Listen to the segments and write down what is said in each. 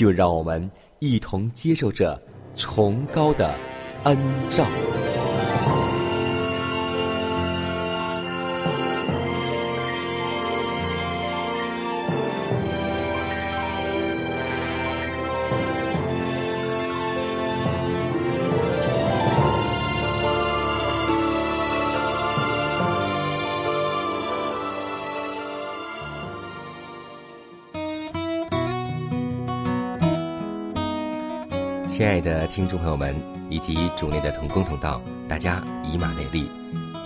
就让我们一同接受这崇高的恩照。听众朋友们，以及主内的同工同道，大家以马内利，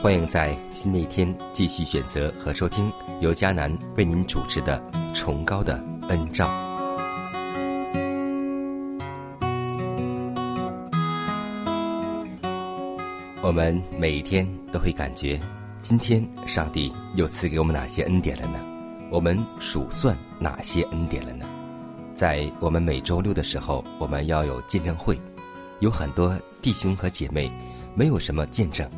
欢迎在新的一天继续选择和收听由迦南为您主持的《崇高的恩照》。我们每一天都会感觉，今天上帝又赐给我们哪些恩典了呢？我们数算哪些恩典了呢？在我们每周六的时候，我们要有见证会，有很多弟兄和姐妹没有什么见证。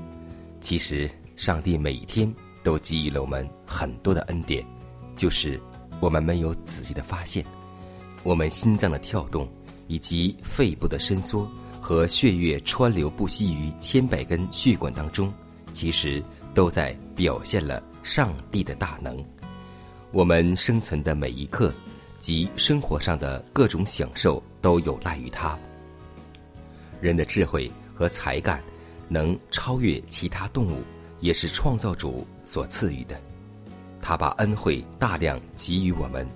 其实，上帝每一天都给予了我们很多的恩典，就是我们没有仔细的发现，我们心脏的跳动，以及肺部的伸缩和血液川流不息于千百根血管当中，其实都在表现了上帝的大能。我们生存的每一刻。及生活上的各种享受都有赖于他。人的智慧和才干能超越其他动物，也是创造主所赐予的。他把恩惠大量给予我们，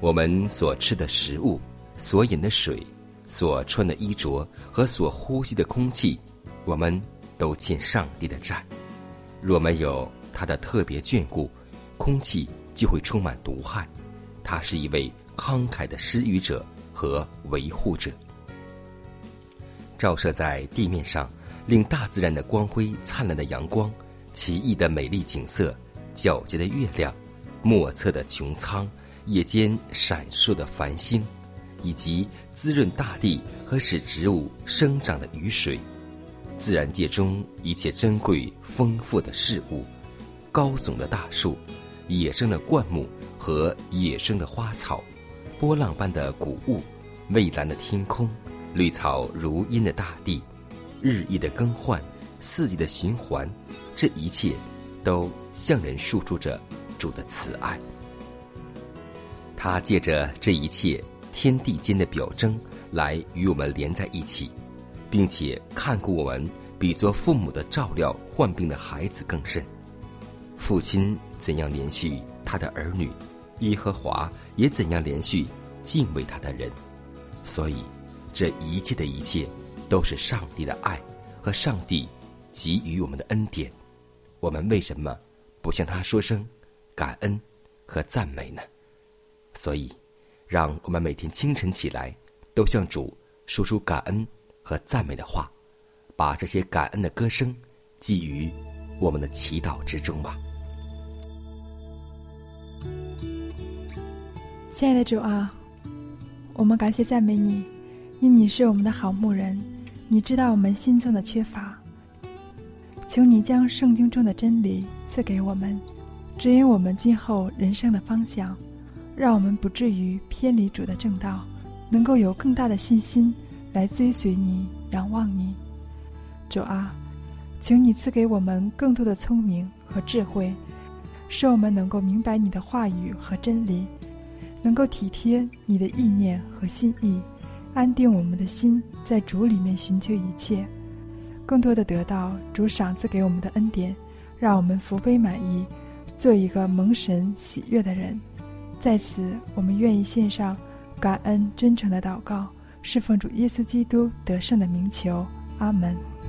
我们所吃的食物、所饮的水、所穿的衣着和所呼吸的空气，我们都欠上帝的债。若没有他的特别眷顾，空气就会充满毒害。他是一位慷慨的施予者和维护者，照射在地面上，令大自然的光辉灿烂的阳光、奇异的美丽景色、皎洁的月亮、莫测的穹苍、夜间闪烁的繁星，以及滋润大地和使植物生长的雨水，自然界中一切珍贵丰富的事物，高耸的大树，野生的灌木。和野生的花草，波浪般的谷物，蔚蓝的天空，绿草如茵的大地，日益的更换，四季的循环，这一切都向人诉说着主的慈爱。他借着这一切天地间的表征来与我们连在一起，并且看顾我们，比做父母的照料患病的孩子更甚。父亲怎样连续他的儿女？耶和华也怎样连续敬畏他的人，所以这一切的一切都是上帝的爱和上帝给予我们的恩典。我们为什么不向他说声感恩和赞美呢？所以，让我们每天清晨起来都向主说出感恩和赞美的话，把这些感恩的歌声寄于我们的祈祷之中吧。亲爱的主啊，我们感谢赞美你，因你是我们的好牧人，你知道我们心中的缺乏。求你将圣经中的真理赐给我们，指引我们今后人生的方向，让我们不至于偏离主的正道，能够有更大的信心来追随你、仰望你。主啊，请你赐给我们更多的聪明和智慧，使我们能够明白你的话语和真理，能够体贴你的意念和心意，安定我们的心，在主里面寻求一切，更多的得到主赏赐给我们的恩典，让我们福杯满溢，做一个蒙神喜悦的人。在此，我们愿意献上感恩、真诚的祷告，侍奉主耶稣基督得胜的名求。阿门。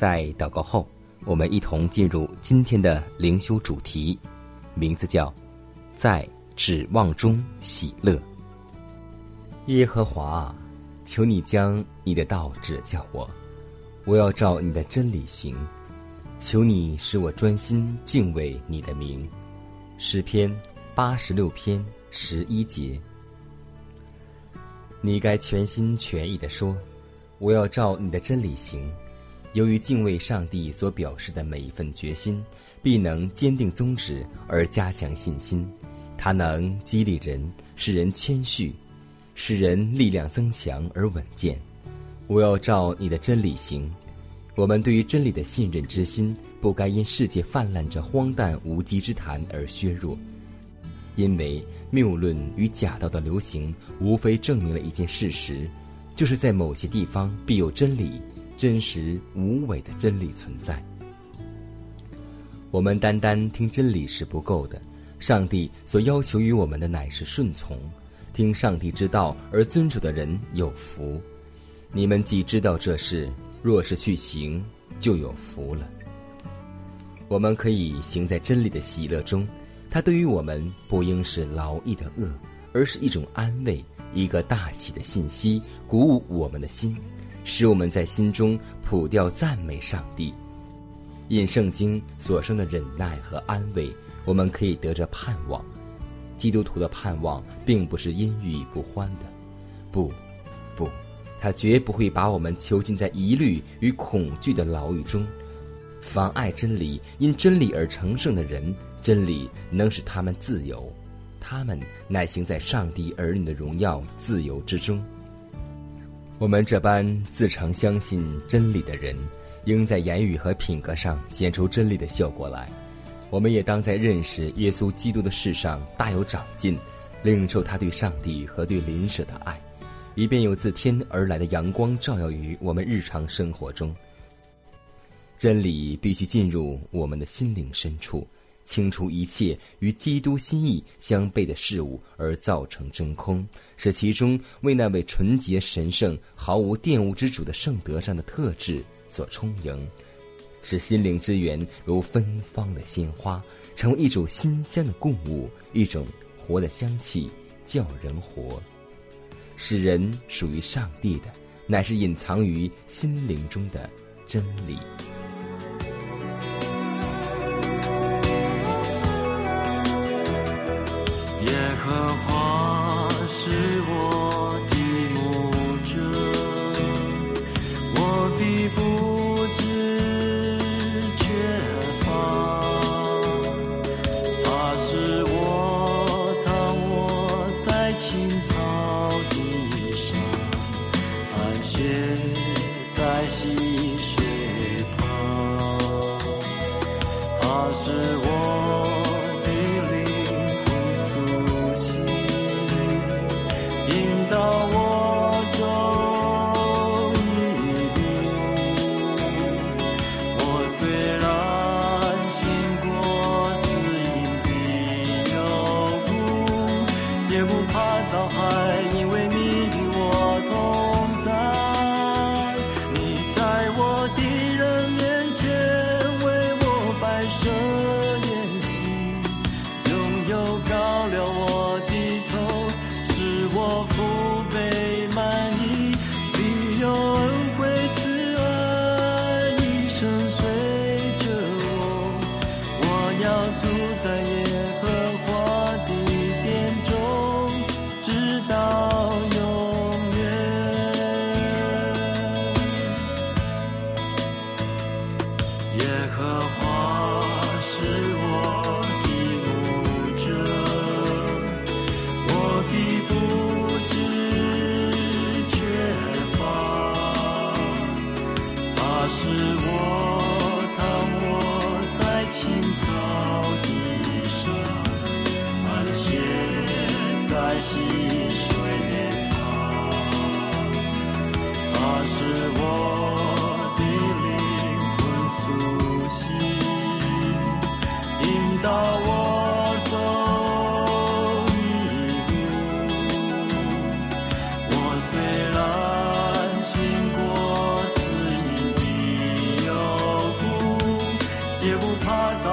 在祷告后，我们一同进入今天的灵修主题，名字叫“在指望中喜乐”。耶和华，求你将你的道指教我，我要照你的真理行。求你使我专心敬畏你的名。诗篇八十六篇十一节。你该全心全意的说：“我要照你的真理行。”由于敬畏上帝所表示的每一份决心，必能坚定宗旨而加强信心。它能激励人，使人谦虚，使人力量增强而稳健。我要照你的真理行。我们对于真理的信任之心，不该因世界泛滥着荒诞无稽之谈而削弱。因为谬论与假道的流行，无非证明了一件事实，就是在某些地方必有真理。真实无伪的真理存在。我们单单听真理是不够的，上帝所要求于我们的乃是顺从，听上帝之道而遵守的人有福。你们既知道这事，若是去行，就有福了。我们可以行在真理的喜乐中，它对于我们不应是劳役的恶，而是一种安慰，一个大喜的信息，鼓舞我们的心。使我们在心中普调赞美上帝，因圣经所生的忍耐和安慰，我们可以得着盼望。基督徒的盼望并不是阴郁不欢的，不，不，他绝不会把我们囚禁在疑虑与恐惧的牢狱中，妨碍真理。因真理而成圣的人，真理能使他们自由，他们乃行在上帝儿女的荣耀自由之中。我们这般自称相信真理的人，应在言语和品格上显出真理的效果来。我们也当在认识耶稣基督的事上大有长进，领受他对上帝和对邻舍的爱，以便有自天而来的阳光照耀于我们日常生活中。真理必须进入我们的心灵深处。清除一切与基督心意相悖的事物，而造成真空，使其中为那位纯洁神圣、毫无玷污之主的圣德上的特质所充盈，使心灵之源如芬芳的鲜花，成为一种馨香的供物，一种活的香气，叫人活。使人属于上帝的，乃是隐藏于心灵中的真理。荷花是我的牧者，我必不知缺乏。他是我躺卧在青草地上，安歇在溪水旁。他是我。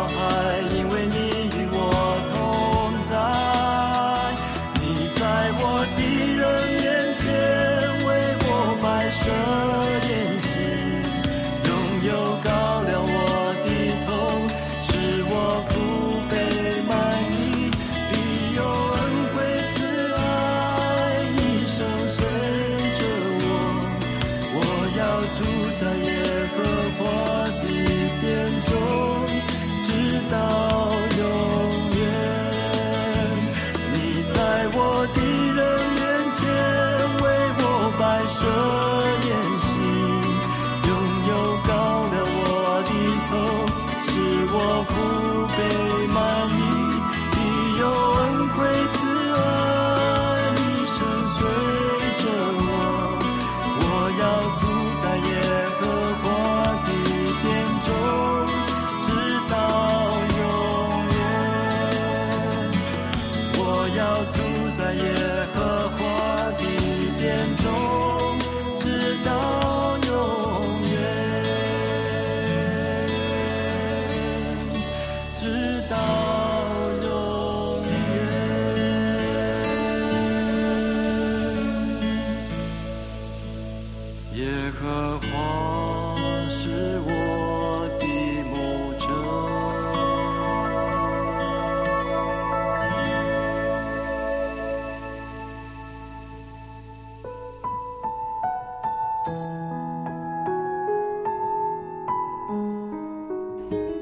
heart.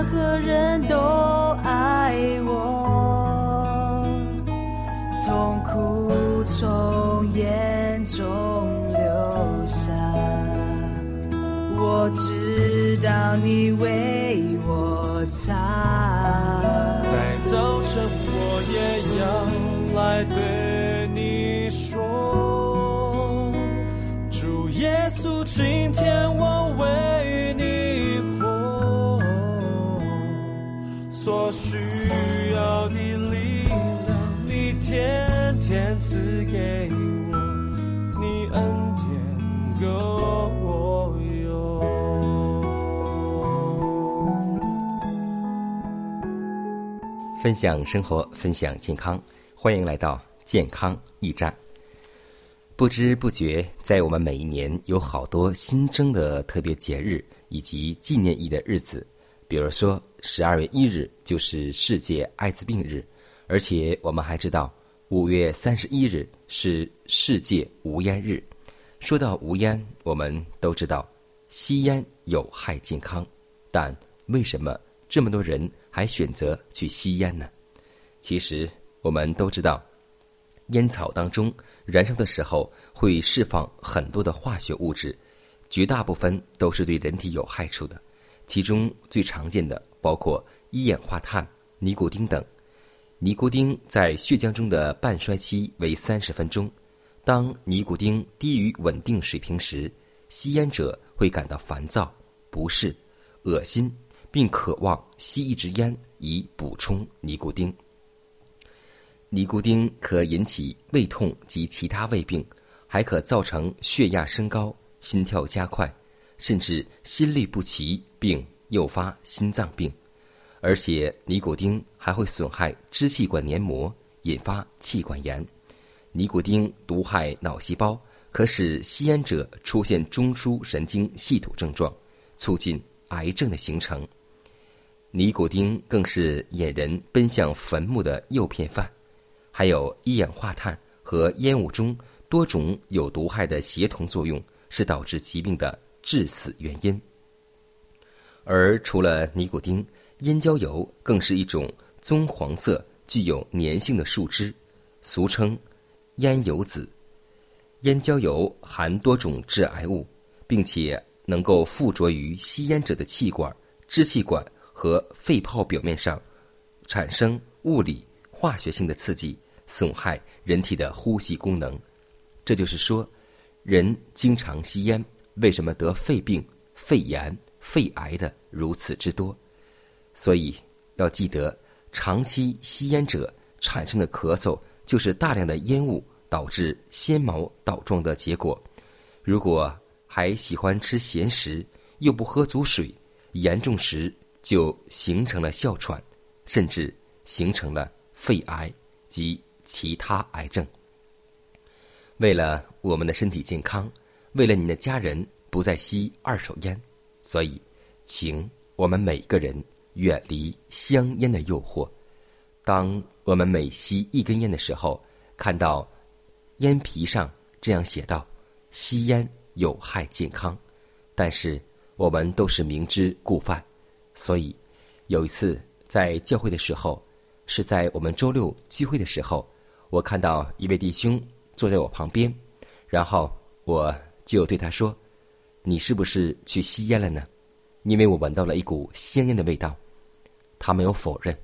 任何人都爱我，痛苦从眼中流下，我知道你为我擦。在早晨我也要来对你说，主耶稣今天。分享生活，分享健康，欢迎来到健康驿站。不知不觉，在我们每一年有好多新增的特别节日以及纪念意义的日子，比如说十二月一日就是世界艾滋病日，而且我们还知道，五月三十一日是世界无烟日。说到无烟，我们都知道吸烟有害健康，但为什么这么多人还选择去吸烟呢？其实我们都知道，烟草当中燃烧的时候会释放很多的化学物质，绝大部分都是对人体有害处的。其中最常见的包括一氧化碳、尼古丁等。尼古丁在血浆中的半衰期为三十分钟。当尼古丁低于稳定水平时，吸烟者会感到烦躁、不适、恶心，并渴望吸一支烟以补充尼古丁。尼古丁可引起胃痛及其他胃病，还可造成血压升高、心跳加快，甚至心律不齐，并诱发心脏病。而且，尼古丁还会损害支气管黏膜，引发气管炎。尼古丁毒害脑细胞，可使吸烟者出现中枢神经系统症状，促进癌症的形成。尼古丁更是引人奔向坟墓的诱骗犯。还有一氧化碳和烟雾中多种有毒害的协同作用，是导致疾病的致死原因。而除了尼古丁，烟焦油更是一种棕黄色、具有粘性的树脂，俗称。烟油籽，烟焦油含多种致癌物，并且能够附着于吸烟者的气管、支气管和肺泡表面上，产生物理、化学性的刺激，损害人体的呼吸功能。这就是说，人经常吸烟，为什么得肺病、肺炎、肺癌的如此之多？所以要记得，长期吸烟者产生的咳嗽。就是大量的烟雾导致纤毛倒状的结果。如果还喜欢吃咸食，又不喝足水，严重时就形成了哮喘，甚至形成了肺癌及其他癌症。为了我们的身体健康，为了你的家人不再吸二手烟，所以，请我们每个人远离香烟的诱惑。当我们每吸一根烟的时候，看到烟皮上这样写道：“吸烟有害健康。”但是我们都是明知故犯，所以有一次在教会的时候，是在我们周六聚会的时候，我看到一位弟兄坐在我旁边，然后我就对他说：“你是不是去吸烟了呢？”因为我闻到了一股香烟的味道。他没有否认。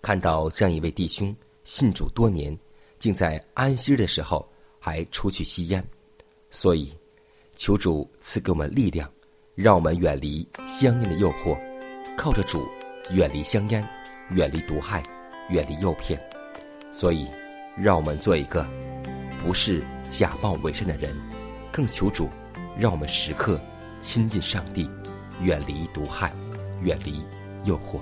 看到这样一位弟兄信主多年，竟在安息日的时候还出去吸烟，所以求主赐给我们力量，让我们远离香烟的诱惑，靠着主远离香烟，远离毒害，远离诱骗。所以，让我们做一个不是假冒伪善的人，更求主让我们时刻亲近上帝，远离毒害，远离诱惑。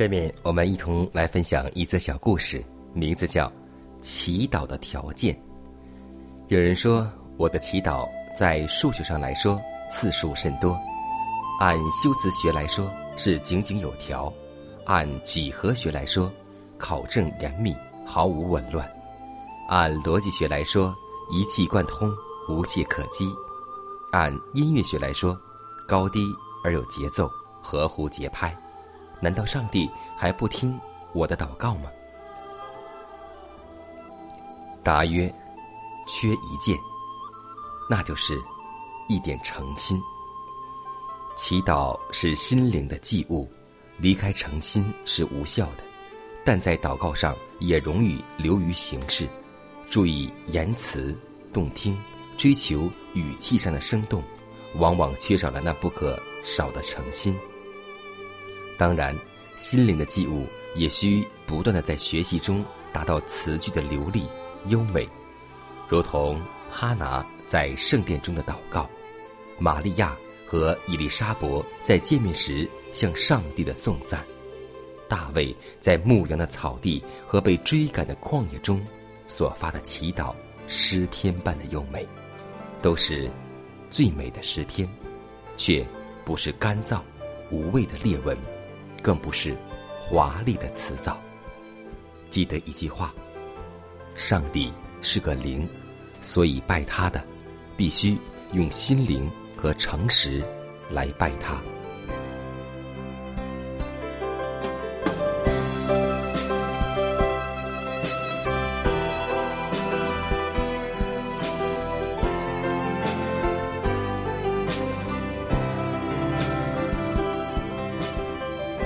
下面我们一同来分享一则小故事，名字叫《祈祷的条件》。有人说，我的祈祷在数学上来说次数甚多，按修辞学来说是井井有条，按几何学来说考证严密，毫无紊乱，按逻辑学来说一气贯通，无懈可击，按音乐学来说高低而有节奏，合乎节拍。难道上帝还不听我的祷告吗？答曰：缺一件，那就是一点诚心。祈祷是心灵的祭物，离开诚心是无效的。但在祷告上也容易流于形式，注意言辞动听，追求语气上的生动，往往缺少了那不可少的诚心。当然，心灵的祭物也需不断的在学习中达到词句的流利优美，如同哈拿在圣殿中的祷告，玛利亚和伊丽莎伯在见面时向上帝的颂赞，大卫在牧羊的草地和被追赶的旷野中所发的祈祷诗篇般的优美，都是最美的诗篇，却不是干燥无味的裂纹。更不是华丽的辞藻。记得一句话：上帝是个灵，所以拜他的必须用心灵和诚实来拜他。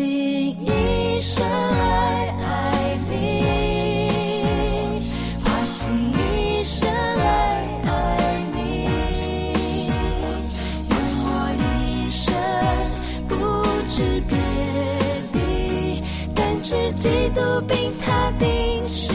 用一生来爱你用一生爱你用我一生不知别的但只记得并肩时